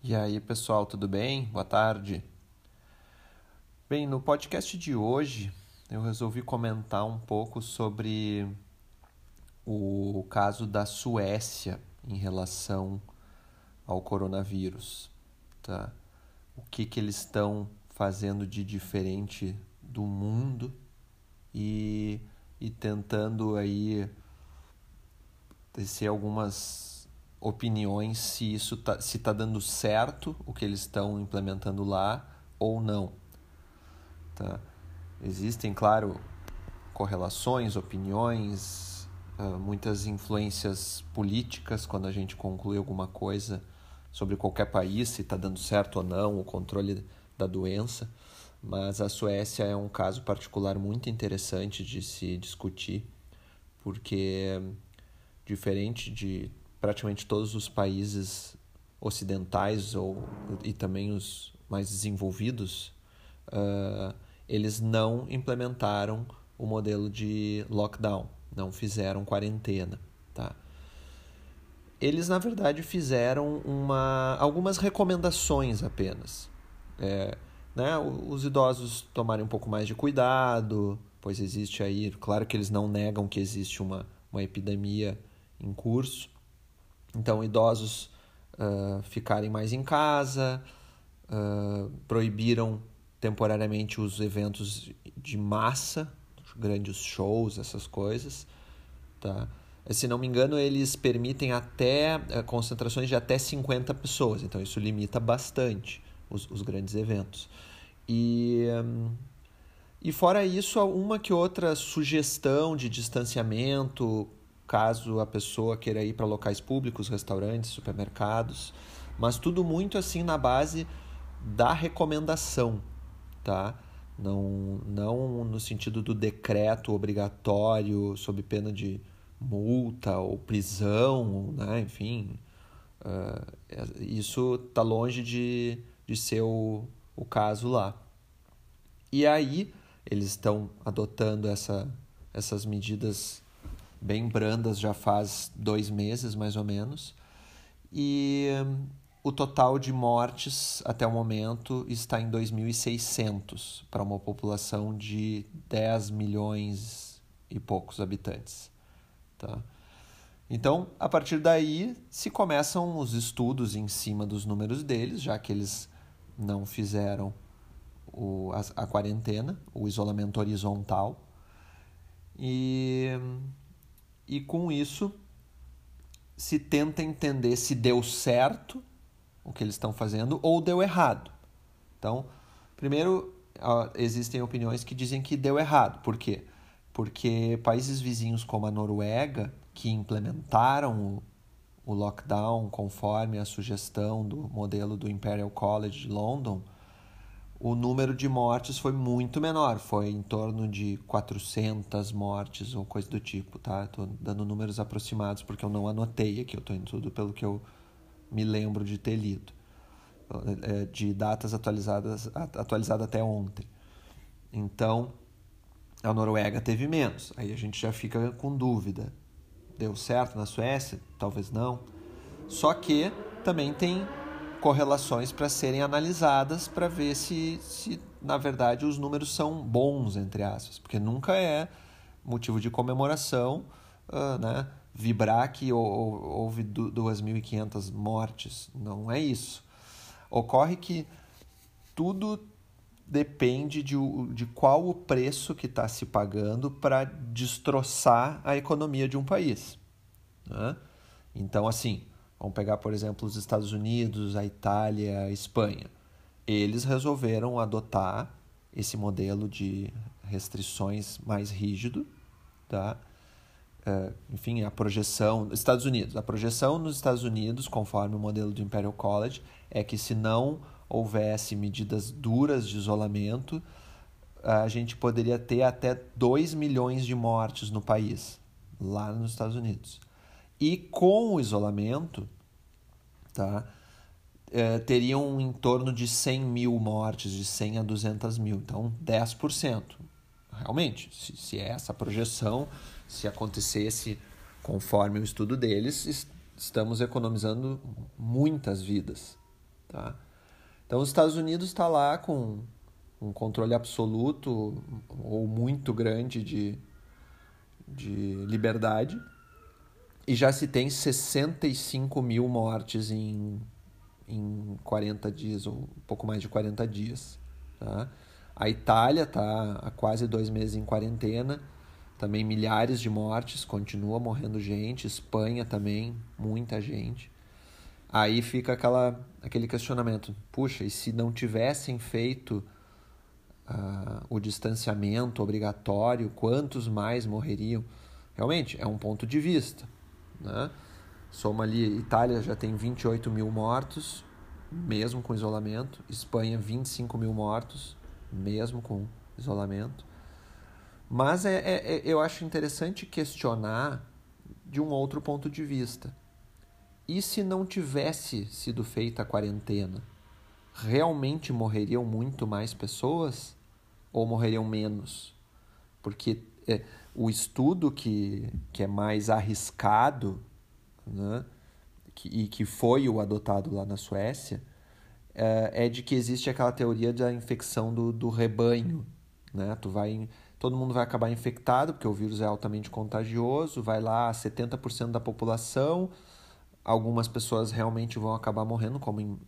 E aí, pessoal, tudo bem? Boa tarde. Bem, no podcast de hoje eu resolvi comentar um pouco sobre o caso da Suécia em relação ao coronavírus, tá? O que que eles estão fazendo de diferente do mundo e, e tentando aí tecer algumas opiniões se isso tá, se está dando certo o que eles estão implementando lá ou não. Tá? Existem, claro, correlações, opiniões, uh, muitas influências políticas quando a gente conclui alguma coisa sobre qualquer país, se está dando certo ou não o controle da doença. Mas a Suécia é um caso particular muito interessante de se discutir, porque diferente de praticamente todos os países ocidentais ou, e também os mais desenvolvidos, uh, eles não implementaram o modelo de lockdown, não fizeram quarentena. Tá? Eles, na verdade, fizeram uma, algumas recomendações apenas. É, né, os idosos tomarem um pouco mais de cuidado, pois existe aí, claro que eles não negam que existe uma, uma epidemia em curso, então, idosos uh, ficarem mais em casa, uh, proibiram temporariamente os eventos de massa, grandes shows, essas coisas. Tá? Se não me engano, eles permitem até uh, concentrações de até 50 pessoas, então isso limita bastante os, os grandes eventos. E, um, e fora isso, uma que outra sugestão de distanciamento, caso a pessoa queira ir para locais públicos, restaurantes, supermercados, mas tudo muito assim na base da recomendação, tá? Não, não no sentido do decreto obrigatório sob pena de multa ou prisão, né? enfim, uh, isso está longe de, de ser o, o caso lá. E aí eles estão adotando essa, essas medidas bem brandas já faz dois meses mais ou menos. E o total de mortes até o momento está em 2.600 para uma população de 10 milhões e poucos habitantes. Tá? Então, a partir daí, se começam os estudos em cima dos números deles, já que eles não fizeram o, a, a quarentena, o isolamento horizontal. E e com isso se tenta entender se deu certo o que eles estão fazendo ou deu errado. Então, primeiro, existem opiniões que dizem que deu errado. Por quê? Porque países vizinhos como a Noruega, que implementaram o, o lockdown conforme a sugestão do modelo do Imperial College de London, o número de mortes foi muito menor, foi em torno de 400 mortes ou coisa do tipo, tá? Estou dando números aproximados porque eu não anotei aqui, eu estou indo tudo pelo que eu me lembro de ter lido, é, de datas atualizadas atualizada até ontem. Então, a Noruega teve menos, aí a gente já fica com dúvida. Deu certo na Suécia? Talvez não. Só que também tem correlações para serem analisadas para ver se, se, na verdade, os números são bons, entre aspas, porque nunca é motivo de comemoração uh, né, vibrar que houve 2.500 mortes. Não é isso. Ocorre que tudo depende de, de qual o preço que está se pagando para destroçar a economia de um país. Né? Então, assim, Vamos pegar, por exemplo, os Estados Unidos, a Itália, a Espanha. Eles resolveram adotar esse modelo de restrições mais rígido, tá? Uh, enfim, a projeção Estados Unidos, a projeção nos Estados Unidos, conforme o modelo do Imperial College, é que se não houvesse medidas duras de isolamento, a gente poderia ter até 2 milhões de mortes no país, lá nos Estados Unidos. E com o isolamento, tá, é, teriam em torno de 100 mil mortes, de 100 a 200 mil. Então, 10%. Realmente, se, se é essa projeção, se acontecesse conforme o estudo deles, estamos economizando muitas vidas. Tá? Então, os Estados Unidos está lá com um controle absoluto ou muito grande de, de liberdade e já se tem 65 mil mortes em, em 40 dias, ou um pouco mais de 40 dias. Tá? A Itália está há quase dois meses em quarentena, também milhares de mortes, continua morrendo gente. Espanha também, muita gente. Aí fica aquela, aquele questionamento: puxa, e se não tivessem feito uh, o distanciamento obrigatório, quantos mais morreriam? Realmente, é um ponto de vista. Né? Soma ali: Itália já tem 28 mil mortos, mesmo com isolamento, Espanha, 25 mil mortos, mesmo com isolamento. Mas é, é, é eu acho interessante questionar de um outro ponto de vista e se não tivesse sido feita a quarentena? Realmente morreriam muito mais pessoas ou morreriam menos? Porque é, o estudo que, que é mais arriscado né, que, e que foi o adotado lá na Suécia é, é de que existe aquela teoria da infecção do, do rebanho. Né? Tu vai, todo mundo vai acabar infectado, porque o vírus é altamente contagioso, vai lá 70% da população Algumas pessoas realmente vão acabar morrendo, como em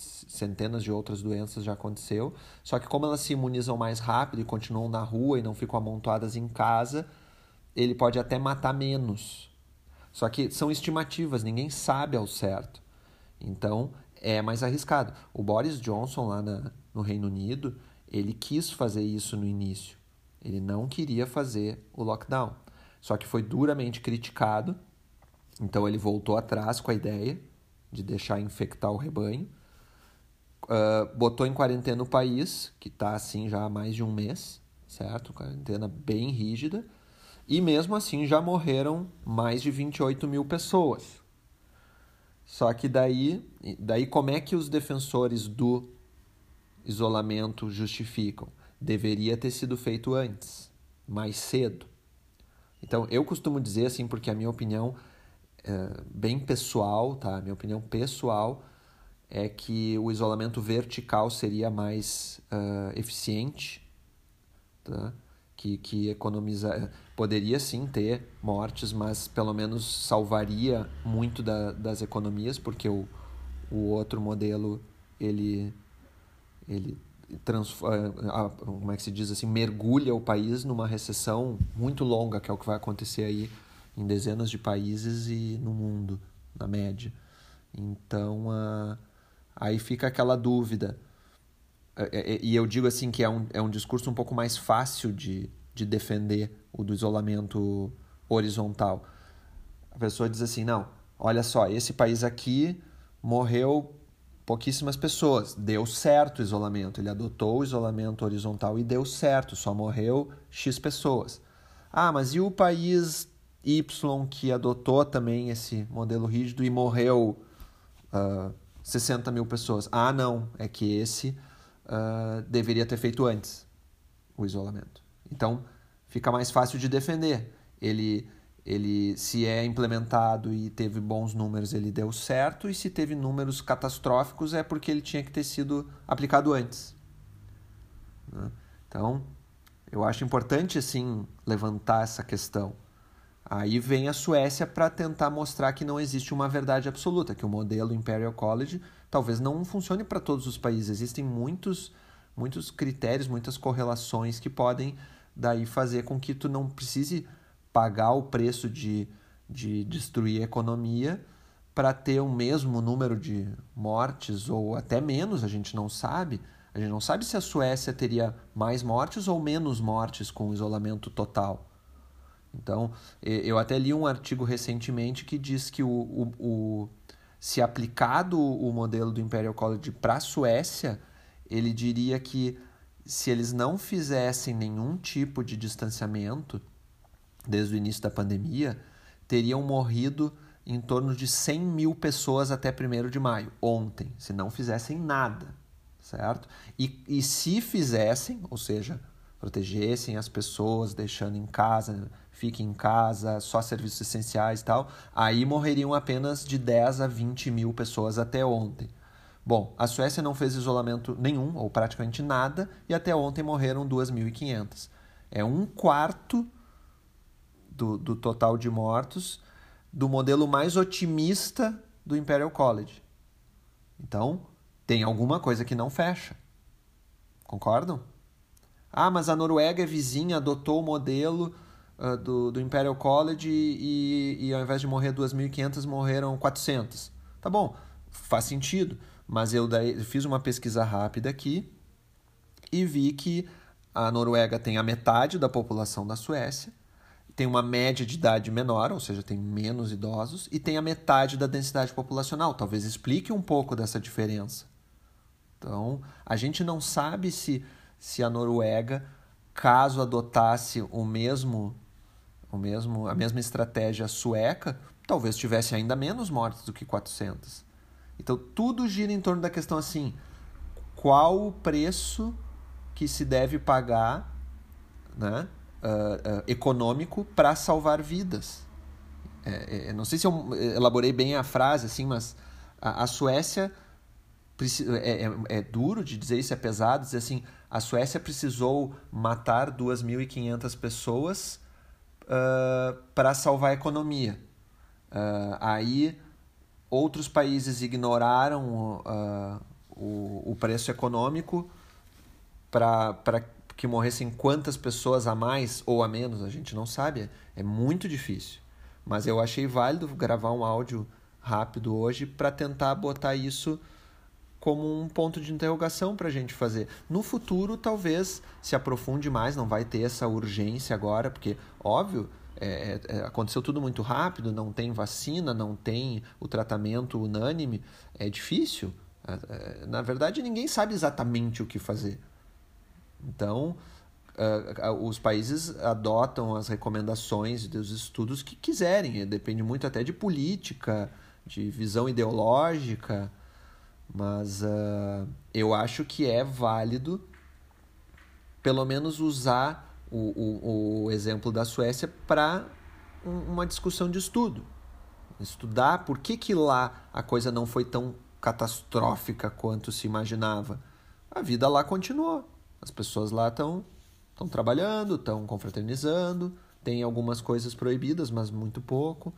centenas de outras doenças já aconteceu. Só que como elas se imunizam mais rápido e continuam na rua e não ficam amontoadas em casa, ele pode até matar menos. Só que são estimativas, ninguém sabe ao certo. Então é mais arriscado. O Boris Johnson lá na, no Reino Unido, ele quis fazer isso no início. Ele não queria fazer o lockdown. Só que foi duramente criticado então ele voltou atrás com a ideia de deixar infectar o rebanho. Uh, botou em quarentena o país, que está assim já há mais de um mês, certo? Quarentena bem rígida. E mesmo assim já morreram mais de 28 mil pessoas. Só que daí, daí como é que os defensores do isolamento justificam? Deveria ter sido feito antes, mais cedo. Então eu costumo dizer assim, porque a minha opinião é, bem pessoal, tá? Minha opinião pessoal é que o isolamento vertical seria mais uh, eficiente, tá? que, que economiza, poderia sim ter mortes, mas pelo menos salvaria muito da, das economias, porque o, o outro modelo ele ele transforma, como é que se diz assim, mergulha o país numa recessão muito longa, que é o que vai acontecer aí em dezenas de países e no mundo, na média. Então, uh, aí fica aquela dúvida. É, é, e eu digo assim que é um, é um discurso um pouco mais fácil de, de defender o do isolamento horizontal. A pessoa diz assim: não, olha só, esse país aqui morreu pouquíssimas pessoas, deu certo o isolamento, ele adotou o isolamento horizontal e deu certo, só morreu X pessoas. Ah, mas e o país Y que adotou também esse modelo rígido e morreu uh, 60 mil pessoas. Ah, não, é que esse uh, deveria ter feito antes o isolamento. Então fica mais fácil de defender. Ele, ele, se é implementado e teve bons números, ele deu certo, e se teve números catastróficos é porque ele tinha que ter sido aplicado antes. Né? Então, eu acho importante assim levantar essa questão. Aí vem a Suécia para tentar mostrar que não existe uma verdade absoluta, que o modelo Imperial College talvez não funcione para todos os países. Existem muitos, muitos critérios, muitas correlações que podem daí fazer com que tu não precise pagar o preço de, de destruir a economia para ter o mesmo número de mortes ou até menos, a gente não sabe. A gente não sabe se a Suécia teria mais mortes ou menos mortes com o isolamento total. Então, eu até li um artigo recentemente que diz que o, o, o se aplicado o modelo do Imperial College para a Suécia, ele diria que se eles não fizessem nenhum tipo de distanciamento desde o início da pandemia, teriam morrido em torno de 100 mil pessoas até 1 de maio, ontem, se não fizessem nada, certo? E, e se fizessem, ou seja, protegessem as pessoas, deixando em casa, fique em casa, só serviços essenciais e tal, aí morreriam apenas de 10 a 20 mil pessoas até ontem. Bom, a Suécia não fez isolamento nenhum, ou praticamente nada, e até ontem morreram 2.500. É um quarto do, do total de mortos do modelo mais otimista do Imperial College. Então, tem alguma coisa que não fecha. Concordam? Ah, mas a Noruega é vizinha, adotou o modelo uh, do, do Imperial College e, e, ao invés de morrer 2.500, morreram 400. Tá bom, faz sentido. Mas eu daí, fiz uma pesquisa rápida aqui e vi que a Noruega tem a metade da população da Suécia, tem uma média de idade menor, ou seja, tem menos idosos, e tem a metade da densidade populacional. Talvez explique um pouco dessa diferença. Então, a gente não sabe se, se a Noruega, caso adotasse o mesmo, o mesmo, a mesma estratégia sueca, talvez tivesse ainda menos mortes do que 400. Então tudo gira em torno da questão assim: qual o preço que se deve pagar né, uh, uh, econômico para salvar vidas? É, é, não sei se eu elaborei bem a frase, assim, mas a, a Suécia. É, é, é, duro de dizer isso, é pesado dizer assim: a Suécia precisou matar 2.500 pessoas uh, para salvar a economia. aí Outros países ignoraram uh, o, o preço econômico para que morressem quantas pessoas a mais ou a menos, a gente não sabe. É muito difícil. Mas eu achei válido gravar um áudio rápido hoje para tentar botar isso como um ponto de interrogação para a gente fazer. No futuro, talvez se aprofunde mais, não vai ter essa urgência agora, porque, óbvio, é, é, aconteceu tudo muito rápido, não tem vacina, não tem o tratamento unânime, é difícil. É, é, na verdade, ninguém sabe exatamente o que fazer. Então, os países adotam as recomendações dos estudos que quiserem, depende muito até de política, de visão ideológica, mas uh, eu acho que é válido pelo menos usar o, o, o exemplo da Suécia para uma discussão de estudo. Estudar por que, que lá a coisa não foi tão catastrófica quanto se imaginava. A vida lá continuou. As pessoas lá estão estão trabalhando, estão confraternizando, tem algumas coisas proibidas, mas muito pouco.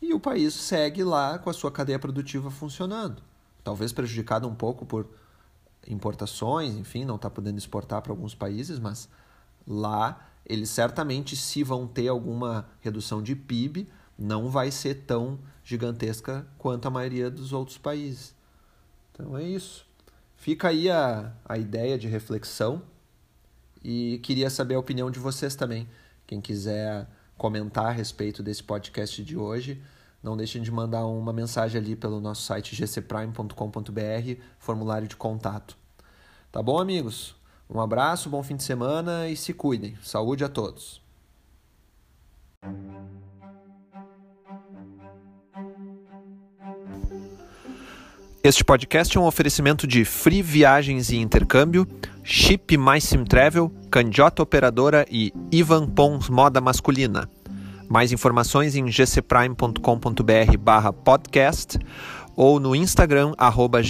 E o país segue lá com a sua cadeia produtiva funcionando. Talvez prejudicado um pouco por importações, enfim, não está podendo exportar para alguns países, mas lá eles certamente, se vão ter alguma redução de PIB, não vai ser tão gigantesca quanto a maioria dos outros países. Então é isso. Fica aí a, a ideia de reflexão e queria saber a opinião de vocês também. Quem quiser comentar a respeito desse podcast de hoje, não deixem de mandar uma mensagem ali pelo nosso site gcprime.com.br, formulário de contato. Tá bom, amigos? Um abraço, bom fim de semana e se cuidem. Saúde a todos. Este podcast é um oferecimento de Free Viagens e Intercâmbio, Chip Mais Sim Travel, Candiota Operadora e Ivan Pons Moda Masculina. Mais informações em gcprime.com.br barra podcast ou no Instagram arroba.